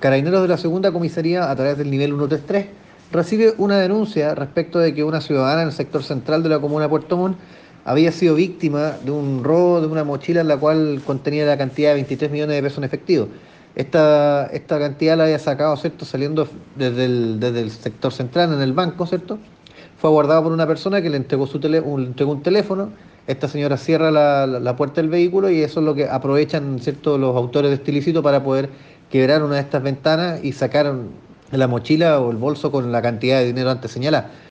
Carabineros de la segunda comisaría, a través del nivel 133, recibe una denuncia respecto de que una ciudadana en el sector central de la comuna Puerto Montt había sido víctima de un robo de una mochila en la cual contenía la cantidad de 23 millones de pesos en efectivo. Esta, esta cantidad la había sacado, ¿cierto? Saliendo desde el, desde el sector central, en el banco, ¿cierto? Fue abordado por una persona que le entregó, su tele, un, entregó un teléfono. Esta señora cierra la, la, la, puerta del vehículo y eso es lo que aprovechan, ¿cierto? Los autores de este ilícito para poder quebrar una de estas ventanas y sacar la mochila o el bolso con la cantidad de dinero antes señalada.